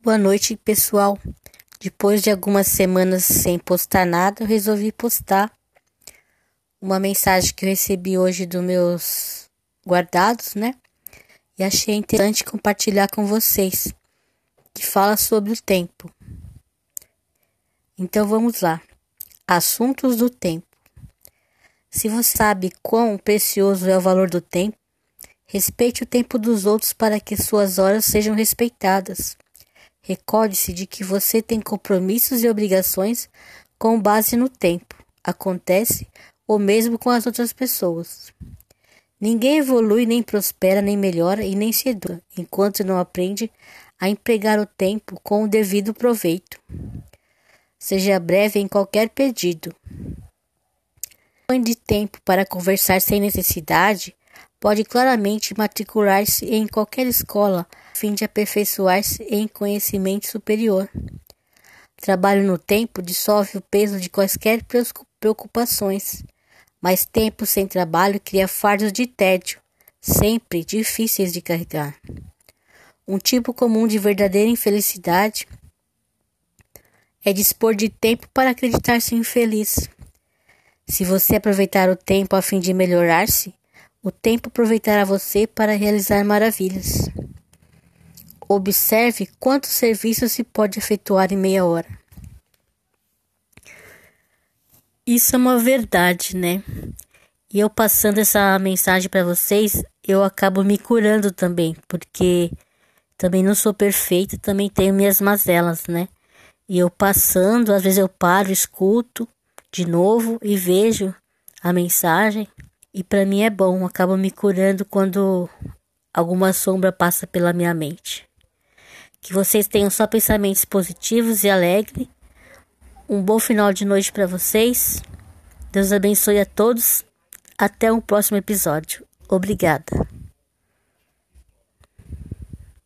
Boa noite, pessoal. Depois de algumas semanas sem postar nada, eu resolvi postar uma mensagem que eu recebi hoje dos meus guardados, né? E achei interessante compartilhar com vocês, que fala sobre o tempo. Então vamos lá. Assuntos do tempo. Se você sabe quão precioso é o valor do tempo, respeite o tempo dos outros para que suas horas sejam respeitadas. Recorde-se de que você tem compromissos e obrigações com base no tempo. Acontece o mesmo com as outras pessoas. Ninguém evolui, nem prospera, nem melhora e nem se educa, enquanto não aprende a empregar o tempo com o devido proveito. Seja breve em qualquer pedido. De tempo para conversar sem necessidade pode claramente matricular-se em qualquer escola a fim de aperfeiçoar-se em conhecimento superior. Trabalho no tempo dissolve o peso de quaisquer preocupações, mas tempo sem trabalho cria fardos de tédio, sempre difíceis de carregar. Um tipo comum de verdadeira infelicidade é dispor de tempo para acreditar-se infeliz. Se você aproveitar o tempo a fim de melhorar-se, o tempo aproveitará você para realizar maravilhas. Observe quantos serviços se pode efetuar em meia hora. Isso é uma verdade, né? E eu passando essa mensagem para vocês, eu acabo me curando também, porque também não sou perfeita, também tenho minhas mazelas, né? E eu passando, às vezes eu paro, escuto de novo e vejo a mensagem e para mim é bom, acaba me curando quando alguma sombra passa pela minha mente. Que vocês tenham só pensamentos positivos e alegres. Um bom final de noite para vocês. Deus abençoe a todos. Até o próximo episódio. Obrigada.